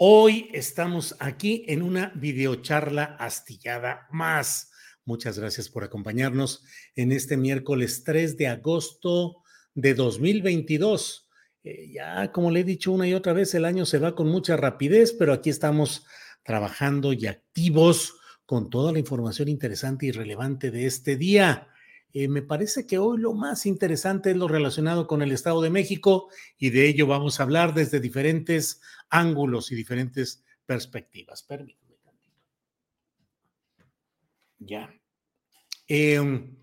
Hoy estamos aquí en una videocharla astillada más. Muchas gracias por acompañarnos en este miércoles 3 de agosto de 2022. Eh, ya, como le he dicho una y otra vez, el año se va con mucha rapidez, pero aquí estamos trabajando y activos con toda la información interesante y relevante de este día. Eh, me parece que hoy lo más interesante es lo relacionado con el Estado de México y de ello vamos a hablar desde diferentes ángulos y diferentes perspectivas. Permítame. Ya. Em,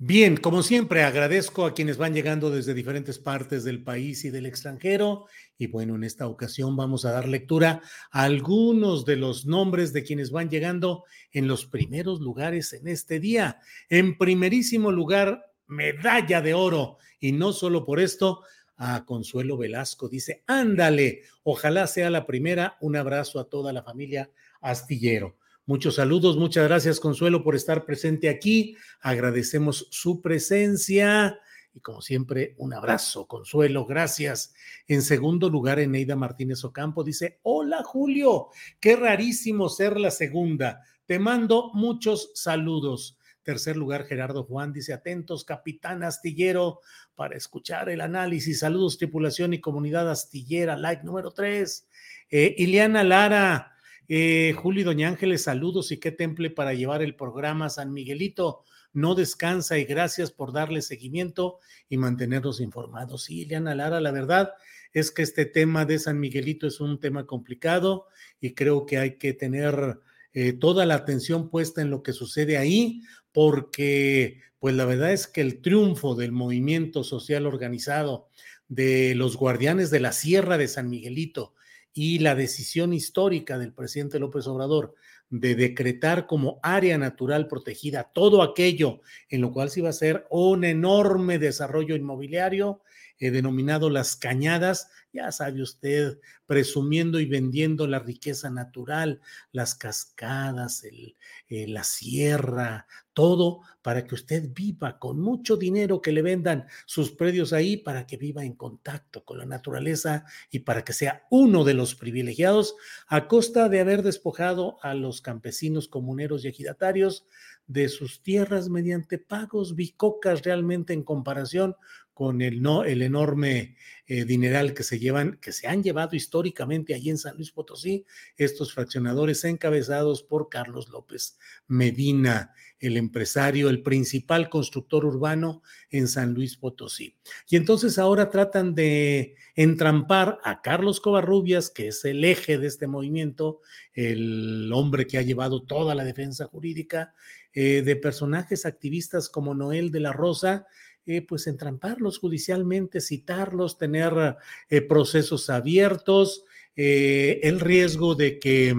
bien, como siempre, agradezco a quienes van llegando desde diferentes partes del país y del extranjero. Y bueno, en esta ocasión vamos a dar lectura a algunos de los nombres de quienes van llegando en los primeros lugares en este día. En primerísimo lugar, medalla de oro. Y no solo por esto, a Consuelo Velasco dice, ándale, ojalá sea la primera. Un abrazo a toda la familia Astillero. Muchos saludos, muchas gracias Consuelo por estar presente aquí. Agradecemos su presencia. Y como siempre, un abrazo, Consuelo, gracias. En segundo lugar, Eneida Martínez Ocampo dice, hola Julio, qué rarísimo ser la segunda. Te mando muchos saludos. Tercer lugar, Gerardo Juan dice, atentos, capitán astillero, para escuchar el análisis. Saludos, tripulación y comunidad astillera. Like número tres. Eh, Lara, eh, Julio y Doña Ángeles, saludos y qué temple para llevar el programa San Miguelito. No descansa y gracias por darle seguimiento y mantenernos informados. Sí, Ileana Lara, la verdad es que este tema de San Miguelito es un tema complicado y creo que hay que tener eh, toda la atención puesta en lo que sucede ahí, porque pues la verdad es que el triunfo del movimiento social organizado de los guardianes de la Sierra de San Miguelito y la decisión histórica del presidente López Obrador de decretar como área natural protegida todo aquello en lo cual se iba a hacer un enorme desarrollo inmobiliario denominado las cañadas, ya sabe usted, presumiendo y vendiendo la riqueza natural, las cascadas, el, eh, la sierra, todo para que usted viva con mucho dinero que le vendan sus predios ahí, para que viva en contacto con la naturaleza y para que sea uno de los privilegiados a costa de haber despojado a los campesinos comuneros y ejidatarios de sus tierras mediante pagos bicocas realmente en comparación con el, no, el enorme eh, dineral que se llevan, que se han llevado históricamente allí en San Luis Potosí, estos fraccionadores encabezados por Carlos López Medina, el empresario, el principal constructor urbano en San Luis Potosí. Y entonces ahora tratan de entrampar a Carlos Covarrubias, que es el eje de este movimiento, el hombre que ha llevado toda la defensa jurídica, eh, de personajes activistas como Noel de la Rosa, eh, pues entramparlos judicialmente, citarlos, tener eh, procesos abiertos, eh, el riesgo de que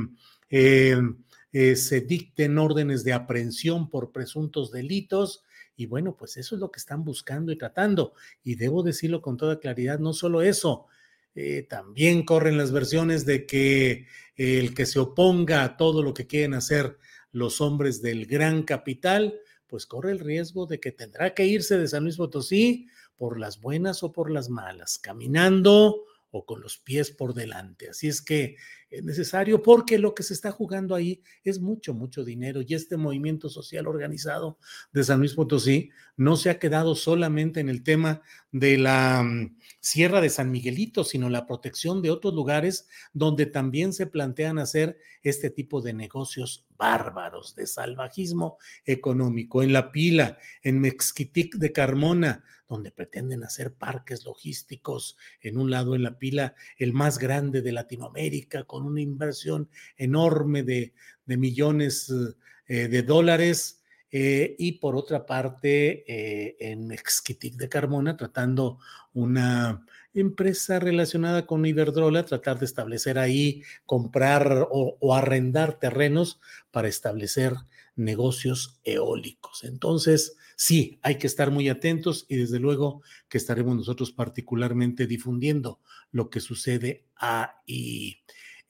se dicten órdenes de aprehensión por presuntos delitos. Y bueno, pues eso es lo que están buscando y tratando. Y debo decirlo con toda claridad, no solo eso, también corren las versiones de que el que se oponga a todo lo que quieren hacer los hombres del gran capital, pues corre el riesgo de que tendrá que irse de San Luis Potosí por las buenas o por las malas, caminando o con los pies por delante. Así es que necesario porque lo que se está jugando ahí es mucho, mucho dinero y este movimiento social organizado de San Luis Potosí no se ha quedado solamente en el tema de la mm, Sierra de San Miguelito, sino la protección de otros lugares donde también se plantean hacer este tipo de negocios bárbaros de salvajismo económico. En La Pila, en Mexquitic de Carmona, donde pretenden hacer parques logísticos en un lado en La Pila, el más grande de Latinoamérica, con una inversión enorme de, millones eh, de dólares. Eh, y por otra parte, eh, en Mexquitic de Carmona, tratando una empresa relacionada con Iberdrola, tratar de establecer ahí, comprar o, arrendar terrenos para establecer negocios eólicos. Entonces, sí, hay que estar muy atentos y desde luego que estaremos nosotros particularmente difundiendo lo que sucede ahí.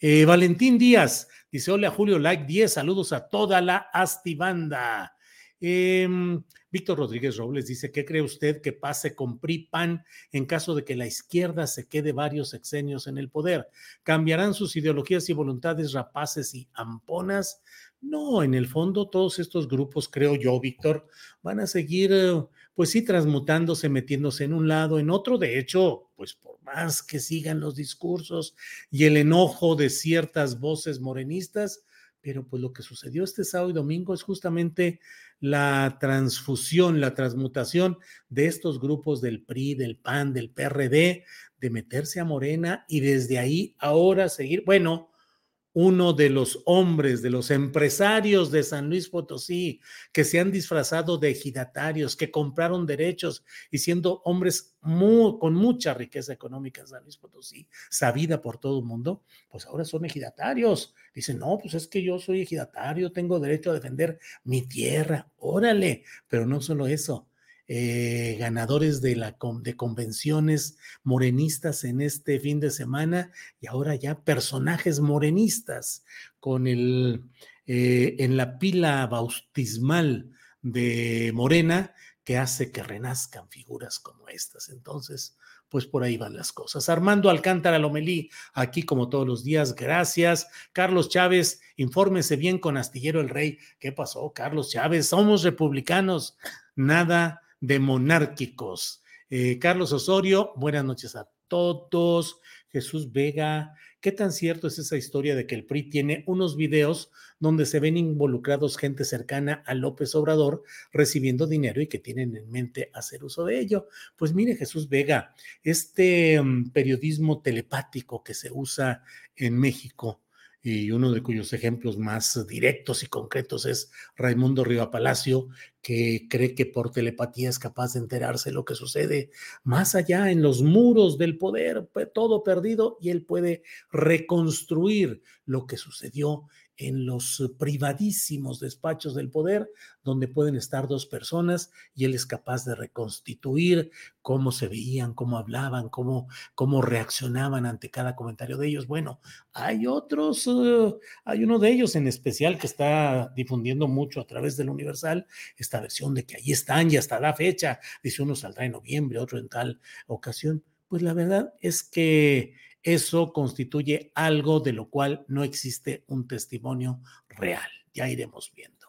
Eh, Valentín Díaz dice: Hola Julio, like 10, saludos a toda la Astibanda. Em, Víctor Rodríguez Robles dice, ¿qué cree usted que pase con PRI-PAN en caso de que la izquierda se quede varios sexenios en el poder? ¿Cambiarán sus ideologías y voluntades rapaces y amponas? No, en el fondo todos estos grupos, creo yo, Víctor, van a seguir, eh, pues sí, transmutándose, metiéndose en un lado, en otro. De hecho, pues por más que sigan los discursos y el enojo de ciertas voces morenistas, pero pues lo que sucedió este sábado y domingo es justamente la transfusión, la transmutación de estos grupos del PRI, del PAN, del PRD, de meterse a Morena y desde ahí ahora seguir, bueno, uno de los hombres, de los empresarios de San Luis Potosí, que se han disfrazado de ejidatarios, que compraron derechos y siendo hombres con mucha riqueza económica en San Luis Potosí, sabida por todo el mundo, pues ahora son ejidatarios. Dicen, no, pues es que yo soy ejidatario, tengo derecho a defender mi tierra, órale, pero no solo eso, eh, ganadores de, la, de convenciones morenistas en este fin de semana y ahora ya personajes morenistas con el, eh, en la pila bautismal de Morena que hace que renazcan figuras como estas. Entonces, pues por ahí van las cosas. Armando Alcántara Lomelí, aquí como todos los días, gracias. Carlos Chávez, infórmese bien con Astillero el Rey. ¿Qué pasó, Carlos Chávez? Somos republicanos, nada de monárquicos. Eh, Carlos Osorio, buenas noches a todos. Jesús Vega, ¿qué tan cierto es esa historia de que el PRI tiene unos videos donde se ven involucrados gente cercana a López Obrador recibiendo dinero y que tienen en mente hacer uso de ello? Pues mire, Jesús Vega, este mm, periodismo telepático que se usa en México, y uno de cuyos ejemplos más directos y concretos es Raimundo Riva Palacio, que cree que por telepatía es capaz de enterarse lo que sucede más allá en los muros del poder, todo perdido, y él puede reconstruir lo que sucedió en los privadísimos despachos del poder, donde pueden estar dos personas y él es capaz de reconstituir cómo se veían, cómo hablaban, cómo, cómo reaccionaban ante cada comentario de ellos. Bueno, hay otros, uh, hay uno de ellos en especial que está difundiendo mucho a través del Universal esta versión de que ahí están y hasta la fecha. Dice uno saldrá en noviembre, otro en tal ocasión. Pues la verdad es que eso constituye algo de lo cual no existe un testimonio real. Ya iremos viendo.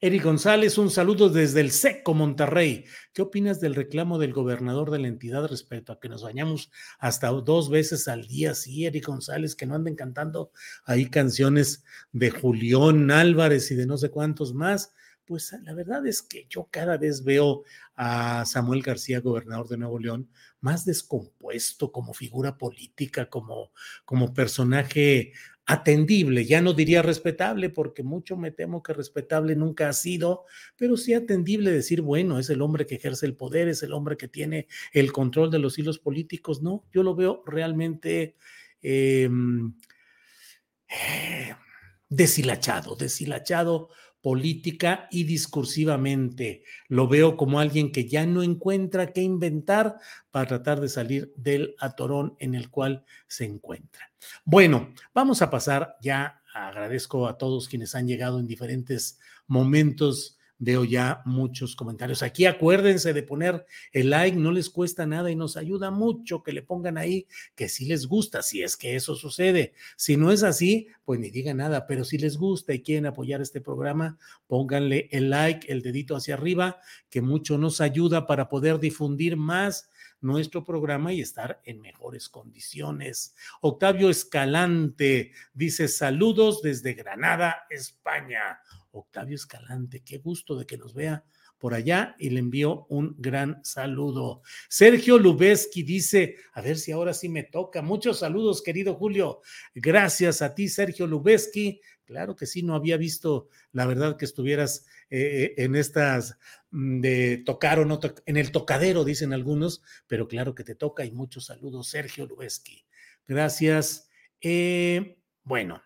Eric González, un saludo desde el SECO Monterrey. ¿Qué opinas del reclamo del gobernador de la entidad respecto a que nos bañamos hasta dos veces al día? Sí, Eric González, que no anden cantando ahí canciones de Julián Álvarez y de no sé cuántos más pues la verdad es que yo cada vez veo a Samuel García, gobernador de Nuevo León, más descompuesto como figura política, como, como personaje atendible, ya no diría respetable, porque mucho me temo que respetable nunca ha sido, pero sí atendible decir, bueno, es el hombre que ejerce el poder, es el hombre que tiene el control de los hilos políticos, no, yo lo veo realmente em, eh, deshilachado, deshilachado política y discursivamente. Lo veo como alguien que ya no encuentra qué inventar para tratar de salir del atorón en el cual se encuentra. Bueno, vamos a pasar ya. Agradezco a todos quienes han llegado en diferentes momentos veo ya muchos comentarios. Aquí acuérdense de poner el like, no les cuesta nada y nos ayuda mucho que le pongan ahí que si les gusta, si es que eso sucede. Si no es así, pues ni digan nada, pero si les gusta y quieren apoyar este programa, pónganle el like, el dedito hacia arriba, que mucho nos ayuda para poder difundir más nuestro programa y estar en mejores condiciones. Octavio Escalante dice saludos desde Granada, España. Octavio Escalante, qué gusto de que nos vea por allá y le envío un gran saludo. Sergio Lubeski dice, a ver si ahora sí me toca. Muchos saludos, querido Julio. Gracias a ti, Sergio Lubeski. Claro que sí, no había visto la verdad que estuvieras eh, en estas mm, de tocar o no, en el tocadero, dicen algunos, pero claro que te toca y muchos saludos, Sergio Lubeski. Gracias. Eh, bueno,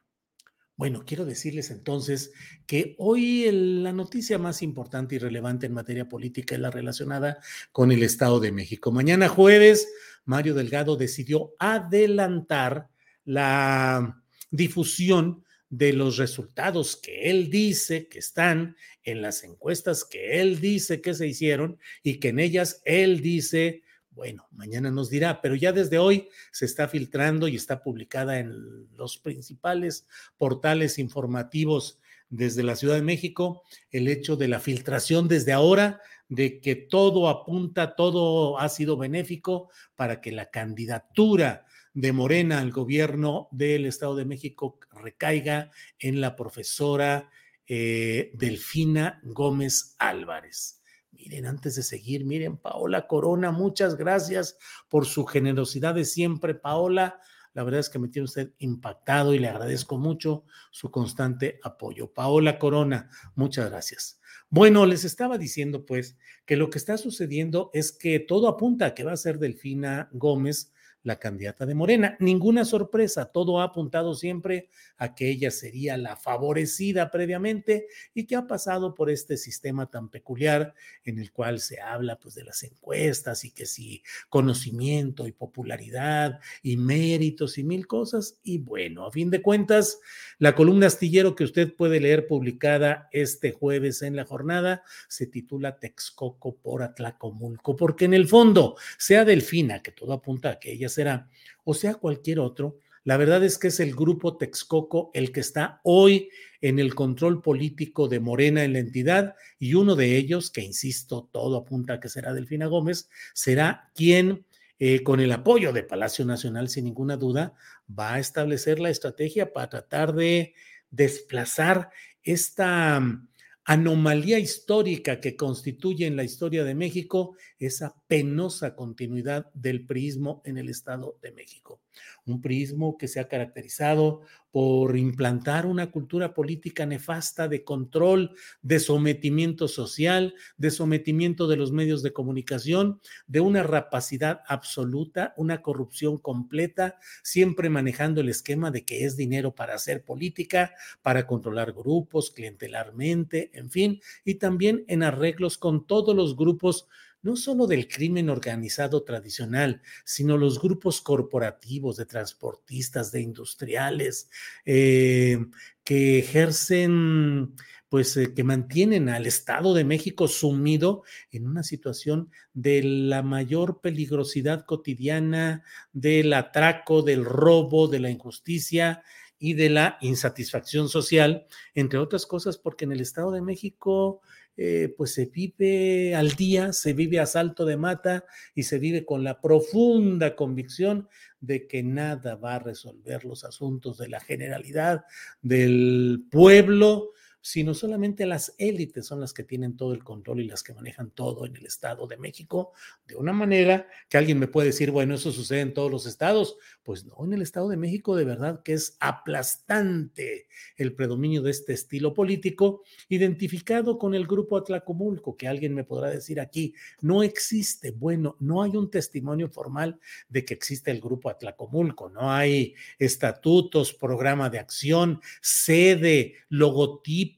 bueno, quiero decirles entonces que hoy la noticia más importante y relevante en materia política es la relacionada con el Estado de México. Mañana jueves, Mario Delgado decidió adelantar la difusión de los resultados que él dice que están en las encuestas que él dice que se hicieron y que en ellas él dice bueno, mañana nos dirá, pero ya desde hoy se está filtrando y está publicada en los principales portales informativos desde la Ciudad de México el hecho de la filtración desde ahora de que todo apunta, todo ha sido benéfico para que la candidatura de Morena al gobierno del Estado de México recaiga en la profesora eh, Delfina Gómez Álvarez. Miren, antes de seguir, miren, Paola Corona, muchas gracias por su generosidad de siempre, Paola. La verdad es que me tiene usted impactado y le agradezco mucho su constante apoyo. Paola Corona, muchas gracias. Bueno, les estaba diciendo pues que lo que está sucediendo es que todo apunta a que va a ser Delfina Gómez la candidata de Morena. Ninguna sorpresa, todo ha apuntado siempre a que ella sería la favorecida previamente y que ha pasado por este sistema tan peculiar en el cual se habla pues de las encuestas y que si conocimiento y popularidad y méritos y mil cosas y bueno, a fin de cuentas, la columna astillero que usted puede leer publicada este jueves en la jornada se titula Texcoco por Atlacomulco, porque en el fondo, sea Delfina, que todo apunta a que ella será, o sea cualquier otro, la verdad es que es el grupo Texcoco el que está hoy en el control político de Morena en la entidad y uno de ellos, que insisto, todo apunta a que será Delfina Gómez, será quien, eh, con el apoyo de Palacio Nacional, sin ninguna duda, va a establecer la estrategia para tratar de desplazar esta anomalía histórica que constituye en la historia de México esa penosa continuidad del prismo en el Estado de México. Un prismo que se ha caracterizado por implantar una cultura política nefasta de control, de sometimiento social, de sometimiento de los medios de comunicación, de una rapacidad absoluta, una corrupción completa, siempre manejando el esquema de que es dinero para hacer política, para controlar grupos clientelarmente, en fin, y también en arreglos con todos los grupos no solo del crimen organizado tradicional, sino los grupos corporativos de transportistas, de industriales, eh, que ejercen, pues eh, que mantienen al Estado de México sumido en una situación de la mayor peligrosidad cotidiana, del atraco, del robo, de la injusticia y de la insatisfacción social, entre otras cosas, porque en el Estado de México eh, pues se vive al día, se vive a salto de mata y se vive con la profunda convicción de que nada va a resolver los asuntos de la generalidad del pueblo, sino solamente las élites son las que tienen todo el control y las que manejan todo en el Estado de México, de una manera que alguien me puede decir, bueno, eso sucede en todos los estados. Pues no, en el Estado de México de verdad que es aplastante el predominio de este estilo político, identificado con el grupo Atlacomulco, que alguien me podrá decir aquí, no existe, bueno, no hay un testimonio formal de que existe el grupo Atlacomulco, no hay estatutos, programa de acción, sede, logotipo,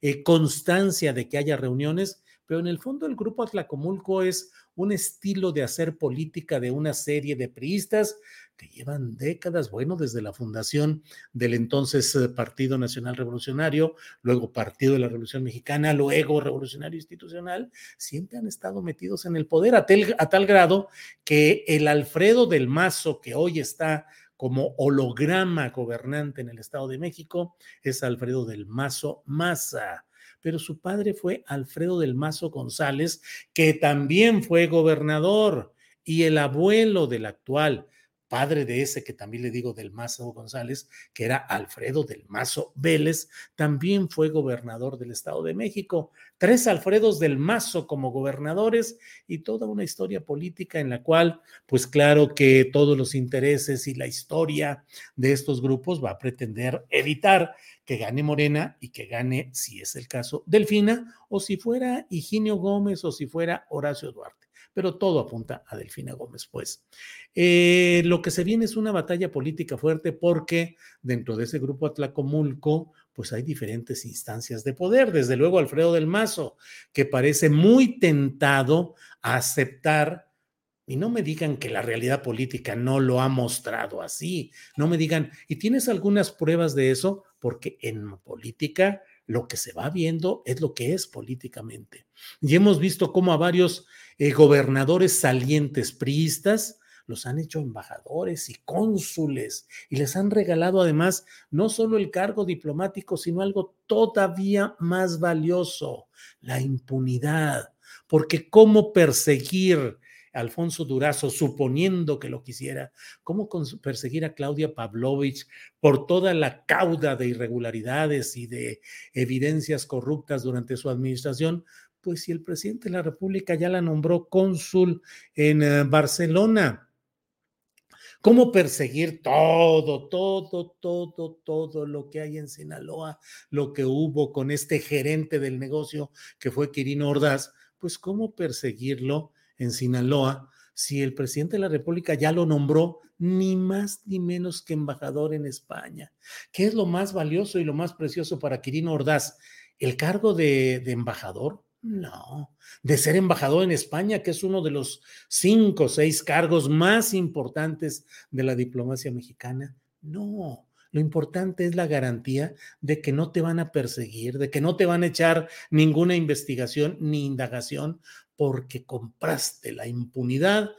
eh, constancia de que haya reuniones, pero en el fondo el grupo Atlacomulco es un estilo de hacer política de una serie de priistas que llevan décadas, bueno, desde la fundación del entonces eh, Partido Nacional Revolucionario, luego Partido de la Revolución Mexicana, luego Revolucionario Institucional, siempre han estado metidos en el poder a, a tal grado que el Alfredo del Mazo, que hoy está como holograma gobernante en el Estado de México, es Alfredo del Mazo Maza. Pero su padre fue Alfredo del Mazo González, que también fue gobernador, y el abuelo del actual padre de ese que también le digo del Mazo González, que era Alfredo del Mazo Vélez, también fue gobernador del Estado de México. Tres Alfredos del Mazo como gobernadores y toda una historia política en la cual, pues claro que todos los intereses y la historia de estos grupos va a pretender evitar que gane Morena y que gane, si es el caso, Delfina, o si fuera Higinio Gómez o si fuera Horacio Duarte pero todo apunta a Delfina Gómez, pues. Eh, lo que se viene es una batalla política fuerte porque dentro de ese grupo Atlacomulco, pues hay diferentes instancias de poder. Desde luego Alfredo del Mazo, que parece muy tentado a aceptar y no me digan que la realidad política no lo ha mostrado así. No me digan, ¿y tienes algunas pruebas de eso? Porque en política lo que se va viendo es lo que es políticamente. Y hemos visto cómo a varios eh, gobernadores salientes priistas los han hecho embajadores y cónsules y les han regalado además no solo el cargo diplomático, sino algo todavía más valioso, la impunidad. Porque cómo perseguir Alfonso Durazo, suponiendo que lo quisiera, cómo perseguir a Claudia Pavlovich por toda la cauda de irregularidades y de evidencias corruptas durante su administración, pues si el presidente de la República ya la nombró cónsul en eh, Barcelona. ¿Cómo perseguir todo, todo, todo, todo lo que hay en Sinaloa, lo que hubo con este gerente del negocio que fue Quirino Ordaz? Pues cómo perseguirlo en Sinaloa si el presidente de la República ya lo nombró ni más ni menos que embajador en España. ¿Qué es lo más valioso y lo más precioso para Quirino Ordaz? ¿El cargo de, de embajador? No, de ser embajador en España, que es uno de los cinco o seis cargos más importantes de la diplomacia mexicana. No, lo importante es la garantía de que no te van a perseguir, de que no te van a echar ninguna investigación ni indagación porque compraste la impunidad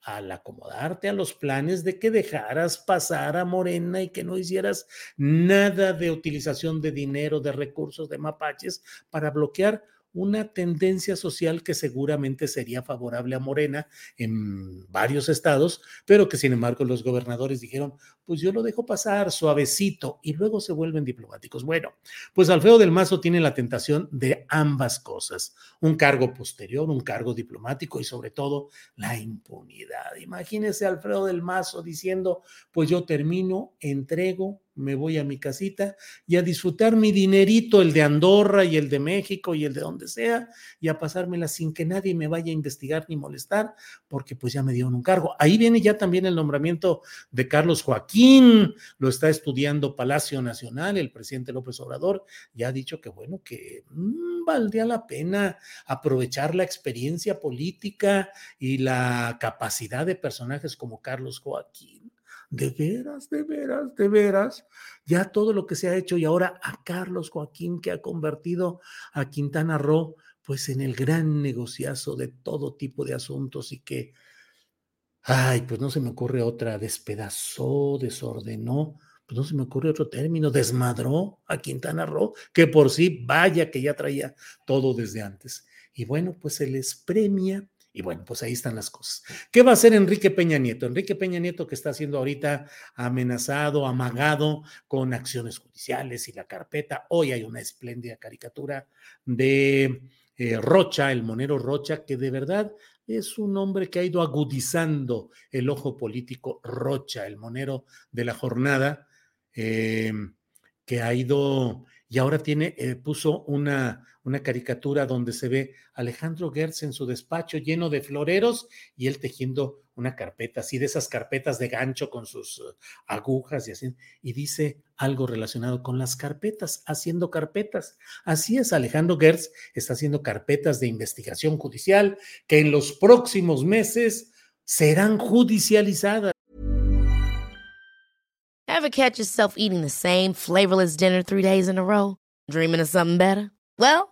al acomodarte a los planes de que dejaras pasar a Morena y que no hicieras nada de utilización de dinero, de recursos, de mapaches para bloquear una tendencia social que seguramente sería favorable a Morena en varios estados, pero que sin embargo los gobernadores dijeron, pues yo lo dejo pasar suavecito y luego se vuelven diplomáticos. Bueno, pues Alfredo del Mazo tiene la tentación de ambas cosas, un cargo posterior, un cargo diplomático y sobre todo la impunidad. Imagínese Alfredo del Mazo diciendo, pues yo termino, entrego me voy a mi casita y a disfrutar mi dinerito, el de Andorra y el de México y el de donde sea, y a pasármela sin que nadie me vaya a investigar ni molestar, porque pues ya me dieron un cargo. Ahí viene ya también el nombramiento de Carlos Joaquín, lo está estudiando Palacio Nacional, el presidente López Obrador, ya ha dicho que bueno, que mm, valdría la pena aprovechar la experiencia política y la capacidad de personajes como Carlos Joaquín de veras, de veras, de veras, ya todo lo que se ha hecho y ahora a Carlos Joaquín que ha convertido a Quintana Roo pues en el gran negociazo de todo tipo de asuntos y que, ay, pues no se me ocurre otra, despedazó, desordenó, pues no se me ocurre otro término, desmadró a Quintana Roo, que por sí, vaya que ya traía todo desde antes. Y bueno, pues se les premia y bueno, pues ahí están las cosas. ¿Qué va a hacer Enrique Peña Nieto? Enrique Peña Nieto que está siendo ahorita amenazado, amagado con acciones judiciales y la carpeta. Hoy hay una espléndida caricatura de eh, Rocha, el monero Rocha, que de verdad es un hombre que ha ido agudizando el ojo político. Rocha, el monero de la jornada, em, que ha ido y ahora tiene, eh, puso una, una caricatura donde se ve Alejandro Gertz en su despacho lleno de floreros y él tejiendo una carpeta, así de esas carpetas de gancho con sus eh, agujas y así, y dice algo relacionado con las carpetas, haciendo carpetas. Así es, Alejandro Gertz está haciendo carpetas de investigación judicial que en los próximos meses serán judicializadas. Ever catch yourself eating the same flavorless dinner three days in a row? Dreaming of something better? Well,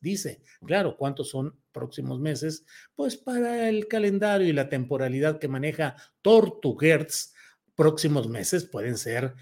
Dice, claro, ¿cuántos son próximos meses? Pues para el calendario y la temporalidad que maneja Tortuguerz, próximos meses pueden ser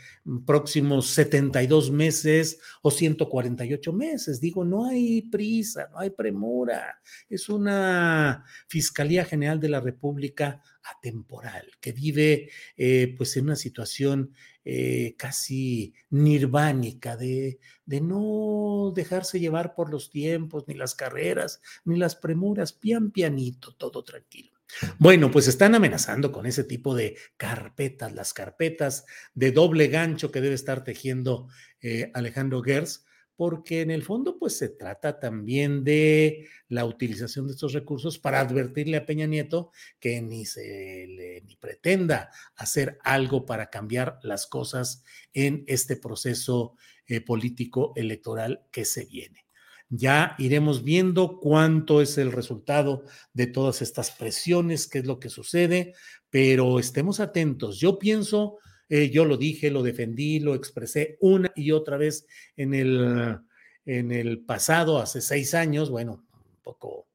próximos 72 meses o 148 meses. Digo, no hay prisa, no hay premura. Es una Fiscalía General de la República atemporal que vive eh, pues en una situación eh, casi nirvánica de, de no dejarse llevar por los tiempos, ni las carreras, ni las premuras, pian pianito, todo tranquilo. Bueno, pues están amenazando con ese tipo de carpetas, las carpetas de doble gancho que debe estar tejiendo eh, Alejandro Gers, porque en el fondo pues se trata también de la utilización de estos recursos para advertirle a Peña Nieto que ni se le ni pretenda hacer algo para cambiar las cosas en este proceso eh, político electoral que se viene. Ya iremos viendo cuánto es el resultado de todas estas presiones, qué es lo que sucede, pero estemos atentos. Yo pienso, eh, yo lo dije, lo defendí, lo expresé una y otra vez en el, en el pasado, hace seis años, bueno, poco,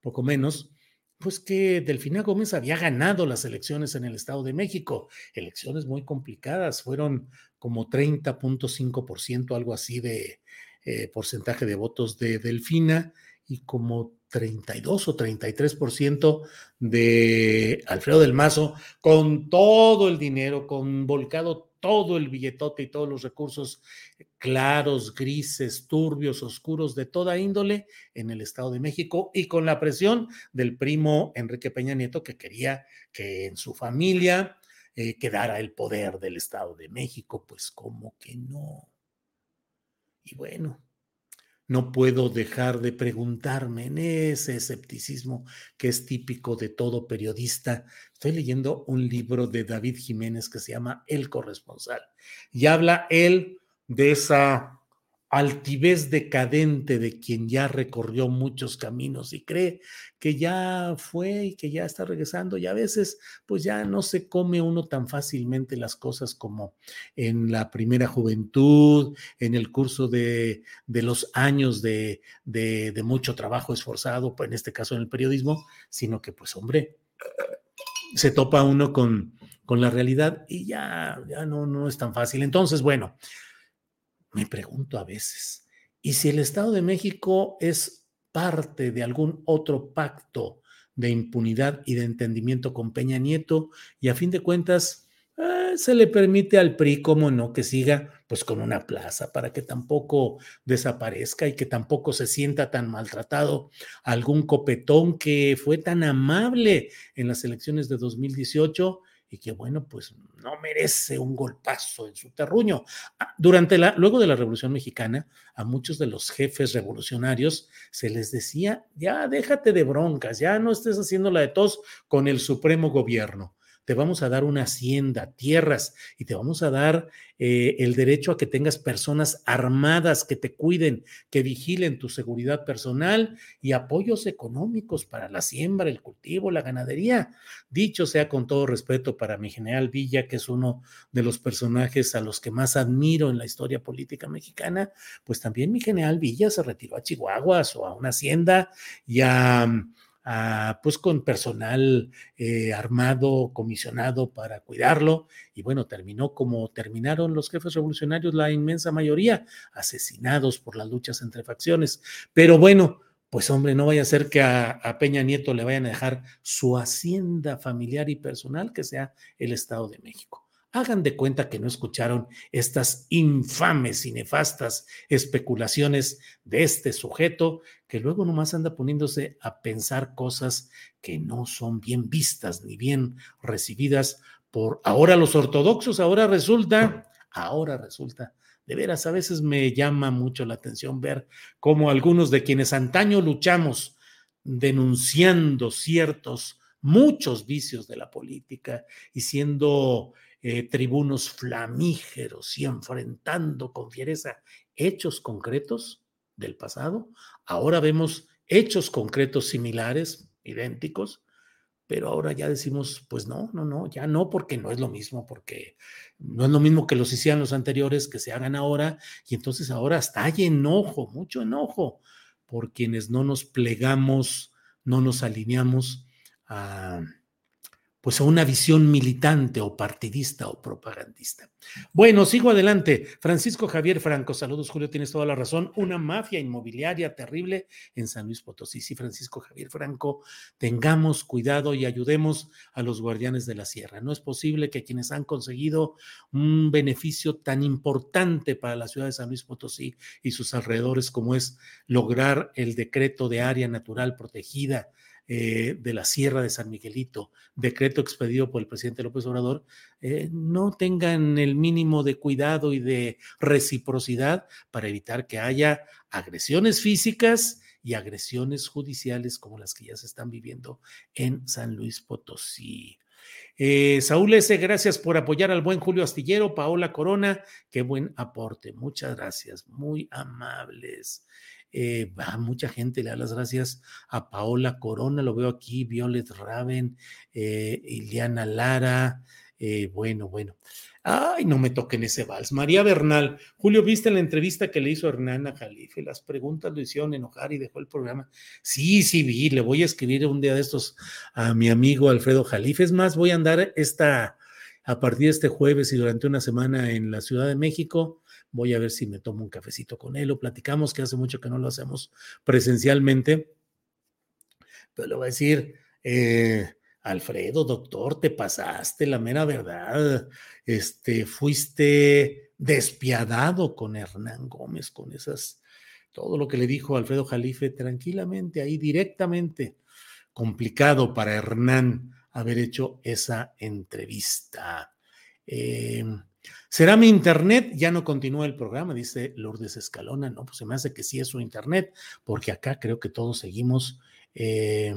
poco menos, pues que Delfina Gómez había ganado las elecciones en el Estado de México, elecciones muy complicadas, fueron como 30.5%, algo así de, eh, porcentaje de votos de Delfina y como 32 o 33% de Alfredo del Mazo, con todo el dinero, con volcado todo el billetote y todos los recursos claros, grises, turbios, oscuros, de toda índole en el Estado de México y con la presión del primo Enrique Peña Nieto que quería que en su familia eh, quedara el poder del Estado de México, pues como que no. Y bueno, no puedo dejar de preguntarme en ese escepticismo que es típico de todo periodista. Estoy leyendo un libro de David Jiménez que se llama El corresponsal y habla él de esa altivez decadente de quien ya recorrió muchos caminos y cree que ya fue y que ya está regresando y a veces pues ya no se come uno tan fácilmente las cosas como en la primera juventud, en el curso de, de los años de, de, mucho trabajo esforzado, en este caso en el periodismo, sino que pues hombre, se topa uno con, con la realidad y ya, ya no, no es tan fácil. Entonces, bueno, me pregunto a veces, ¿y si el Estado de México es parte de algún otro pacto de impunidad y de entendimiento con Peña Nieto y a fin de cuentas eh, se le permite al PRI, como no, que siga pues con una plaza para que tampoco desaparezca y que tampoco se sienta tan maltratado algún copetón que fue tan amable en las elecciones de 2018 y que bueno, pues no merece un golpazo en su terruño. Ah, durante la, luego de la Revolución Mexicana, a muchos de los jefes revolucionarios se les decía, ya déjate de broncas, ya no estés haciendo la de tos con el supremo gobierno. Te vamos a dar una hacienda, tierras y te vamos a dar eh, el derecho a que tengas personas armadas que te cuiden, que vigilen tu seguridad personal y apoyos económicos para la siembra, el cultivo, la ganadería. Dicho sea con todo respeto para mi general Villa, que es uno de los personajes a los que más admiro en la historia política mexicana, pues también mi general Villa se retiró a Chihuahuas o a una hacienda y a pues con personal eh, armado, comisionado para cuidarlo. Y bueno, terminó como terminaron los jefes revolucionarios, la inmensa mayoría, asesinados por las luchas entre facciones. Pero bueno, pues hombre, no vaya a ser que a, Peña Nieto le vayan a dejar su hacienda familiar y personal, que sea el Estado de México. Hagan de cuenta que no escucharon estas infames y nefastas especulaciones de este sujeto que luego nomás anda poniéndose a pensar cosas que no son bien vistas ni bien recibidas por ahora los ortodoxos. Ahora resulta, ahora resulta, de veras, a veces me llama mucho la atención ver cómo algunos de quienes antaño luchamos denunciando ciertos, muchos vicios de la política y siendo eh, tribunos flamígeros y enfrentando con fiereza hechos concretos del pasado. Ahora vemos hechos concretos similares, idénticos, pero ahora ya decimos, pues no, no, no, ya no, porque no es lo mismo, porque no es lo mismo que los hicieran los anteriores, que se hagan ahora, y entonces ahora hasta hay enojo, mucho enojo, por quienes no nos plegamos, no nos alineamos a pues a una visión militante o partidista o propagandista. Bueno, sigo adelante. Francisco Javier Franco, saludos Julio, tienes toda la razón. Una mafia inmobiliaria terrible en San Luis Potosí. Sí, Francisco Javier Franco, tengamos cuidado y ayudemos a los guardianes de la sierra. No es posible que quienes han conseguido un beneficio tan importante para la ciudad de San Luis Potosí y sus alrededores como es lograr el decreto de área natural protegida, eh, de la Sierra de San Miguelito, decreto expedido por el presidente López Obrador, eh, no tengan el mínimo de cuidado y de reciprocidad para evitar que haya agresiones físicas y agresiones judiciales como las que ya se están viviendo en San Luis Potosí. Eh, Saúl S., gracias por apoyar al buen Julio Astillero. Paola Corona, qué buen aporte. Muchas gracias, muy amables. Eh, mucha gente le da las gracias a Paola Corona, lo veo aquí, Violet Raven, eh, Iliana Lara, eh, bueno, bueno. Ay, no me toquen ese vals. María Bernal, Julio, ¿viste la entrevista que le hizo Hernán a Jalife? Las preguntas lo hicieron enojar y dejó el programa. Sí, sí, vi, le voy a escribir un día de estos a mi amigo Alfredo Jalife. Es más, voy a andar esta, a partir de este jueves y durante una semana en la Ciudad de México voy a ver si me tomo un cafecito con él o platicamos, que hace mucho que no lo hacemos presencialmente. Pero le voy a decir, eh, Alfredo, doctor, te pasaste la mera verdad. Este, fuiste despiadado con Hernán Gómez, con esas, todo lo que le dijo Alfredo Jalife tranquilamente, ahí directamente. Complicado para Hernán haber hecho esa entrevista. Eh, ¿Será mi internet? Ya no continúa el programa, dice Lourdes Escalona. No, pues se me hace que sí es su internet, porque acá creo que todos seguimos eh,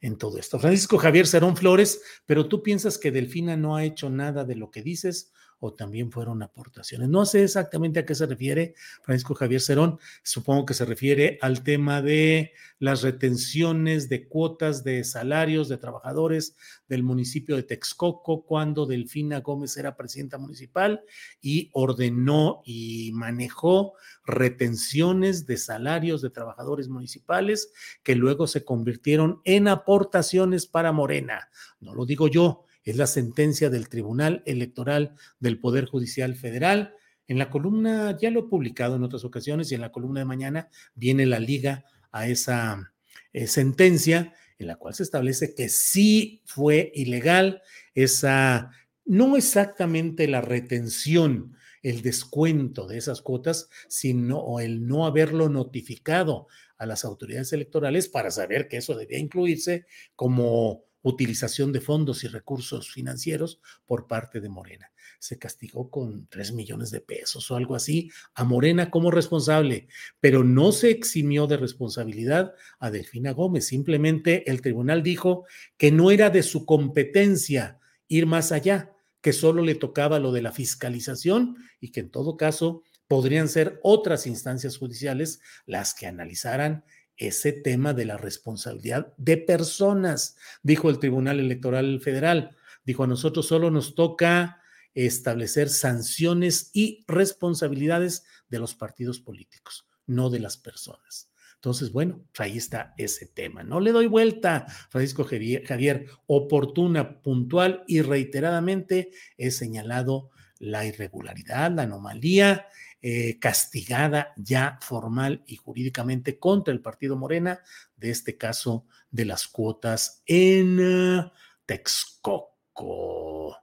en todo esto. Francisco Javier Cerón Flores, pero tú piensas que Delfina no ha hecho nada de lo que dices o también fueron aportaciones. No sé exactamente a qué se refiere Francisco Javier Cerón, supongo que se refiere al tema de las retenciones de cuotas de salarios de trabajadores del municipio de Texcoco cuando Delfina Gómez era presidenta municipal y ordenó y manejó retenciones de salarios de trabajadores municipales que luego se convirtieron en aportaciones para Morena. No lo digo yo, es la sentencia del Tribunal Electoral del Poder Judicial Federal. En la columna, ya lo he publicado en otras ocasiones y en la columna de mañana viene la liga a esa eh, sentencia en la cual se establece que sí fue ilegal esa, no exactamente la retención, el descuento de esas cuotas, sino el no haberlo notificado a las autoridades electorales para saber que eso debía incluirse como utilización de fondos y recursos financieros por parte de Morena. Se castigó con tres millones de pesos o algo así a Morena como responsable, pero no se eximió de responsabilidad a Delfina Gómez. Simplemente el tribunal dijo que no era de su competencia ir más allá, que solo le tocaba lo de la fiscalización y que en todo caso podrían ser otras instancias judiciales las que analizaran ese tema de la responsabilidad de personas, dijo el Tribunal Electoral Federal. Dijo, a nosotros solo nos toca establecer sanciones y responsabilidades de los partidos políticos, no de las personas. Entonces, bueno, pues ahí está ese tema. No le doy vuelta, Francisco Javier, oportuna, puntual y reiteradamente he señalado la irregularidad, la anomalía eh, castigada ya formal y jurídicamente contra el partido Morena, de este caso de las cuotas en uh, Texcoco.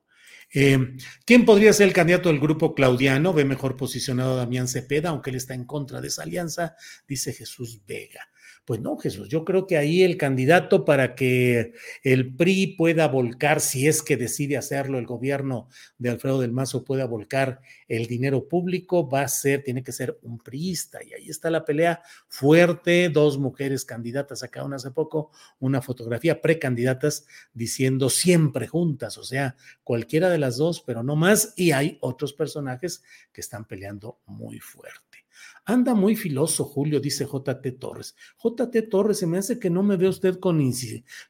Eh, ¿Quién podría ser el candidato del grupo claudiano? Ve mejor posicionado a Damián Cepeda, aunque él está en contra de esa alianza, dice Jesús Vega. Pues no, Jesús, yo creo que ahí el candidato para que el PRI pueda volcar, si es que decide hacerlo el gobierno de Alfredo del Mazo, pueda volcar el dinero público, va a ser, tiene que ser un priista. Y ahí está la pelea fuerte, dos mujeres candidatas, una hace poco una fotografía precandidatas diciendo siempre juntas, o sea, cualquiera de las dos, pero no más. Y hay otros personajes que están peleando muy fuerte. Anda muy filoso, Julio, dice JT Torres. JT Torres, se me hace que no me ve usted con,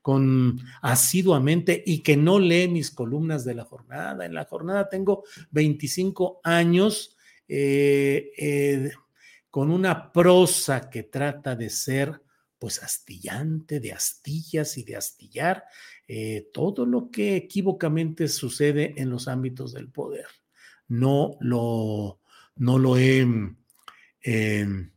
con asiduamente y que no lee mis columnas de la jornada. En la jornada tengo 25 años eh, eh, con una prosa que trata de ser pues astillante, de astillas y de astillar eh, todo lo que equívocamente sucede en los ámbitos del poder. No lo, no lo he Em,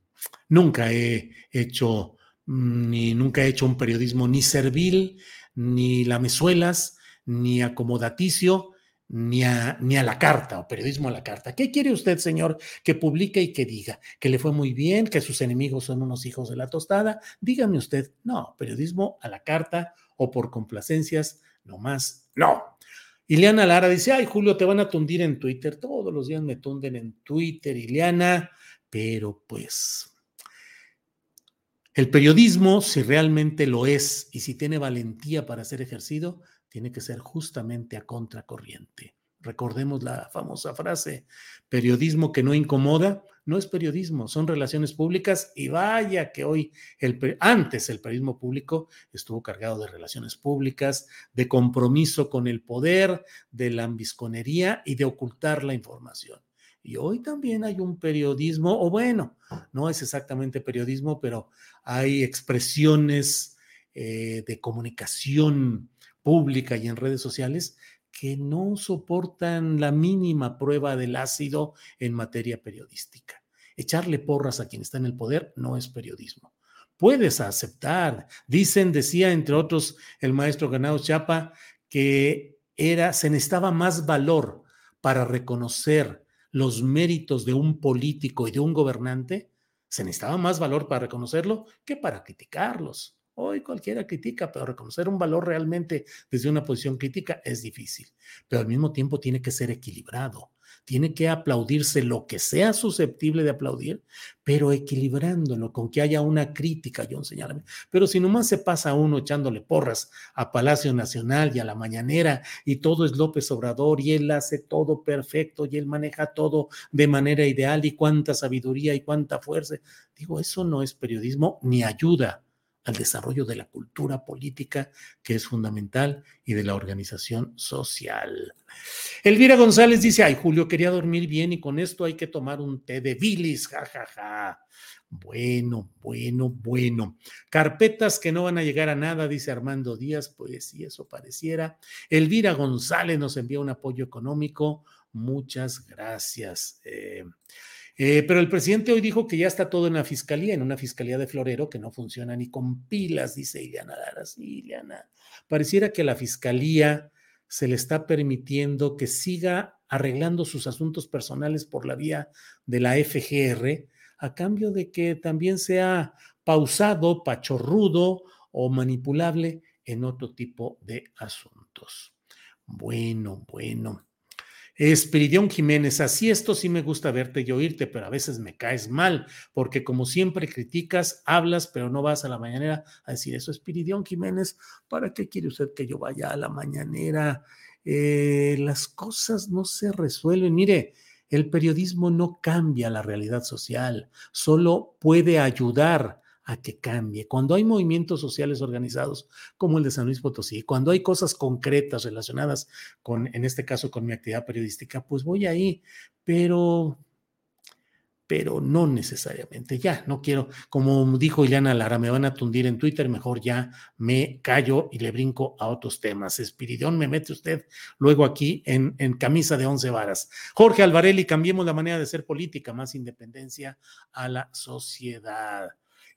nunca he hecho mm, ni nunca he hecho un periodismo ni servil, ni lamezuelas, ni acomodaticio, ni a, ni a la carta o periodismo a la carta. ¿Qué quiere usted, señor, que publique y que diga? ¿Que le fue muy bien? ¿Que sus enemigos son unos hijos de la tostada? Dígame usted, no, periodismo a la carta o por complacencias, no más, no. Ileana Lara dice, ay, Julio, te van a tundir en Twitter. Todos los días me tunden en Twitter, Ileana pero pues el periodismo, si realmente lo es y si tiene valentía para ser ejercido, tiene que ser justamente a contracorriente. Recordemos la famosa frase, periodismo que no incomoda, no es periodismo, son relaciones públicas y vaya que hoy, el, antes el periodismo público estuvo cargado de relaciones públicas, de compromiso con el poder, de lambisconería y de ocultar la información. Y hoy también hay un periodismo, o bueno, no es exactamente periodismo, pero hay expresiones eh, de comunicación pública y en redes sociales que no soportan la mínima prueba del ácido en materia periodística. Echarle porras a quien está en el poder no es periodismo. Puedes aceptar. Dicen, decía entre otros el maestro Ganado Chapa, que era, se necesitaba más valor para reconocer los méritos de un político y de un gobernante, se necesitaba más valor para reconocerlo que para criticarlos. Hoy cualquiera critica, pero reconocer un valor realmente desde una posición crítica es difícil. Pero al mismo tiempo tiene que ser equilibrado tiene que aplaudirse lo que sea susceptible de aplaudir, pero equilibrándolo con que haya una crítica y un. Pero si nomás se pasa uno echándole porras a Palacio Nacional y a la mañanera y todo es López Obrador y él hace todo perfecto y él maneja todo de manera ideal y cuánta sabiduría y cuánta fuerza, digo, eso no es periodismo ni ayuda al desarrollo de la cultura política, que es fundamental, y de la organización social. Elvira González dice, ay, Julio, quería dormir bien y con esto hay que tomar un té de bilis, jajaja. Ja, ja. Bueno, bueno, bueno. Carpetas que no van a llegar a nada, dice Armando Díaz, pues si eso pareciera. Elvira González nos envía un apoyo económico. Muchas gracias. Eh, eh, pero el presidente hoy dijo que ya está todo en la fiscalía, en una fiscalía de Florero que no funciona ni con pilas, dice Ileana Lara. Sí, Ileana. Pareciera que la fiscalía se le está permitiendo que siga arreglando sus asuntos personales por la vía de la FGR, a cambio de que también sea pausado, pachorrudo o manipulable en otro tipo de asuntos. Bueno, bueno. Espiridión Jiménez, así esto sí me gusta verte y oírte, pero a veces me caes mal, porque como siempre criticas, hablas, pero no vas a la mañanera a decir eso. Espiridión Jiménez, ¿para qué quiere usted que yo vaya a la mañanera? eh, las cosas no se resuelven. Mire, el periodismo no cambia la realidad social, solo puede ayudar a que cambie. Cuando hay movimientos sociales organizados como el de San Luis Potosí, cuando hay cosas concretas relacionadas con, en este caso, con mi actividad periodística, pues voy ahí, pero pero no necesariamente ya. No quiero, como dijo Ileana Lara, me van a tundir en Twitter, mejor ya me callo y le brinco a otros temas. Espiridón, me mete usted luego aquí en, en camisa de once varas. Jorge Alvarelli, cambiemos la manera de ser política, más independencia a la sociedad.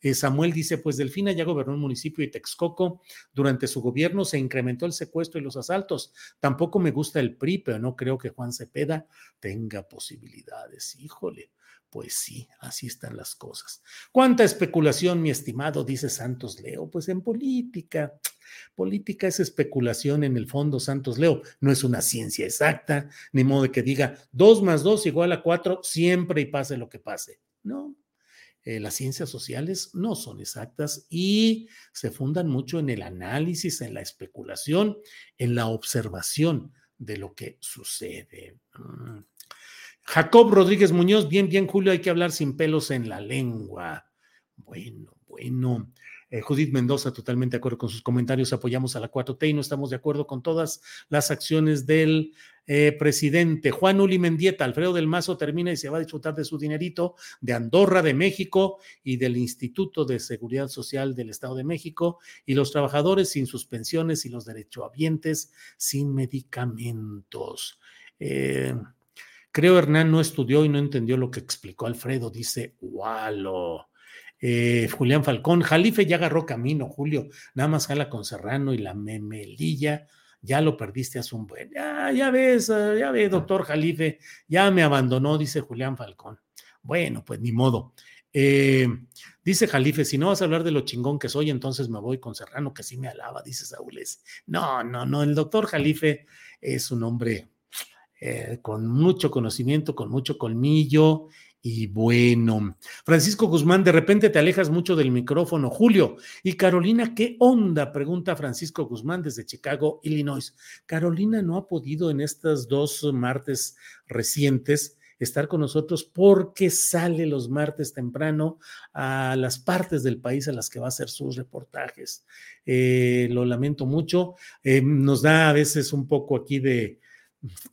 Eh, Samuel dice, pues Delfina ya gobernó el municipio de Texcoco. Durante su gobierno se incrementó el secuestro y los asaltos. Tampoco me gusta el PRI, pero no creo que Juan Cepeda tenga posibilidades. Híjole, pues sí, así están las cosas. ¿Cuánta especulación, mi estimado? Dice Santos Leo. Pues en política. Política es especulación en el fondo, Santos Leo. No es una ciencia exacta, ni modo de que diga dos más dos igual a cuatro siempre y pase lo que pase. No, eh, las ciencias sociales no son exactas y se fundan mucho en el análisis, en la especulación, en la observación de lo que sucede. Mm. Jacob Rodríguez Muñoz, bien, bien, Julio, hay que hablar sin pelos en la lengua. Bueno, bueno. Eh, Judith Mendoza, totalmente de acuerdo con sus comentarios, apoyamos a la 4T y no estamos de acuerdo con todas las acciones del eh, presidente. Juan Uli Mendieta, Alfredo del Mazo termina y se va a disfrutar de su dinerito de Andorra, de México y del Instituto de Seguridad Social del Estado de México y los trabajadores sin sus pensiones y los derechohabientes sin medicamentos. Eh, creo Hernán no estudió y no entendió lo que explicó Alfredo, dice Walo. Eh, Julián Falcón, Jalife ya agarró camino, Julio, nada más jala con Serrano y la memelilla, ya lo perdiste hace un buen. Ya, ya ves, ah, ya ves, doctor Jalife, ya me abandonó, dice Julián Falcón. Bueno, pues ni modo. Eh, dice Jalife, si no vas a hablar de lo chingón que soy, entonces me voy con Serrano, que sí me alaba, dice Saúles. No, no, no, el doctor Jalife es un hombre eh, con mucho conocimiento, con mucho colmillo y bueno, Francisco Guzmán, de repente te alejas mucho del micrófono. Julio, ¿y Carolina qué onda? Pregunta Francisco Guzmán desde Chicago, Illinois. Carolina no ha podido en estos dos martes recientes estar con nosotros porque sale los martes temprano a las partes del país a las que va a hacer sus reportajes. Eh, lo lamento mucho. Eh, nos da a veces un poco aquí de,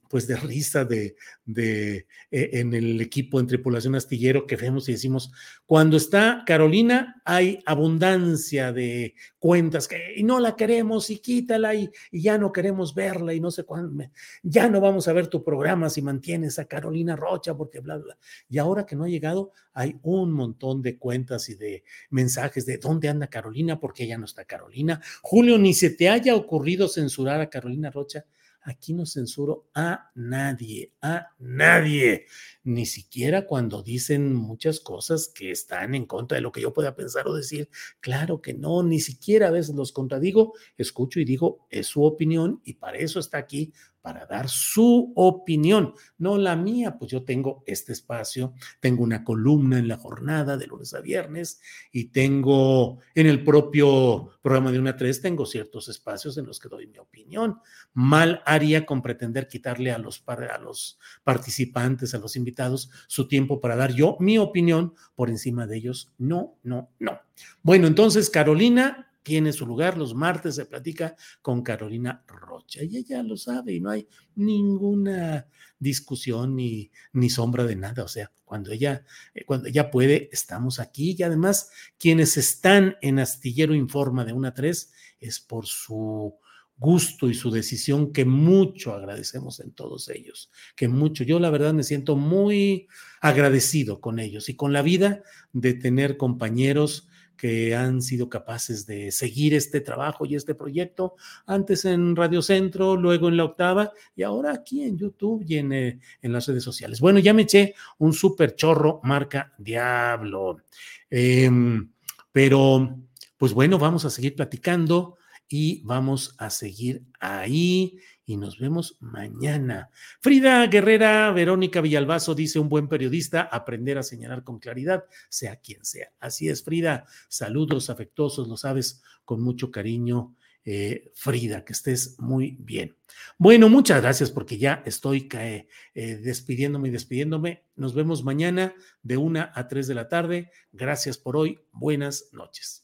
pues de risa de, de eh, en el equipo en tripulación astillero que vemos y decimos, cuando está Carolina hay abundancia de cuentas que y no la queremos y quítala y, y, ya no queremos verla y no sé cuándo, ya no vamos a ver tu programa si mantienes a Carolina Rocha porque bla, bla. Y ahora que no ha llegado, hay un montón de cuentas y de mensajes de dónde anda Carolina, porque ya no está Carolina. Julio, ni se te haya ocurrido censurar a Carolina Rocha Aquí no censuro a nadie, a nadie, ni siquiera cuando dicen muchas cosas que están en contra de lo que yo pueda pensar o decir. Claro que no, ni siquiera a veces los contradigo, escucho y digo, es su opinión y para eso está aquí para dar su opinión, no la mía, pues yo tengo este espacio, tengo una columna en la jornada de lunes a viernes y tengo en el propio programa de una tres, tengo ciertos espacios en los que doy mi opinión. Mal haría con pretender quitarle a los, a los participantes, a los invitados, su tiempo para dar yo mi opinión por encima de ellos. No, no, no. Bueno, entonces, Carolina, tiene su lugar. Los martes se platica con Carolina Rocha y ella lo sabe y no hay ninguna discusión ni, ni sombra de nada. O sea, cuando ella, eh, cuando ella puede, estamos aquí y además quienes están en Astillero Informa de una tres es por su gusto y su decisión que mucho agradecemos en todos ellos, que mucho, yo la verdad me siento muy agradecido con ellos y con la vida de tener compañeros que han sido capaces de seguir este trabajo y este proyecto, antes en Radio Centro, luego en la octava y ahora aquí en YouTube y en, eh, en las redes sociales. Bueno, ya me eché un súper chorro marca Diablo. Em, pero, pues bueno, vamos a seguir platicando y vamos a seguir ahí y nos vemos mañana. Frida Guerrera, Verónica Villalbazo dice un buen periodista, aprender a señalar con claridad, sea quien sea. Así es, Frida. Saludos afectuosos, lo sabes, con mucho cariño eh, Frida, que estés muy bien. Bueno, muchas gracias porque ya estoy eh, despidiéndome y despidiéndome. Nos vemos mañana de una a tres de la tarde. Gracias por hoy. Buenas noches.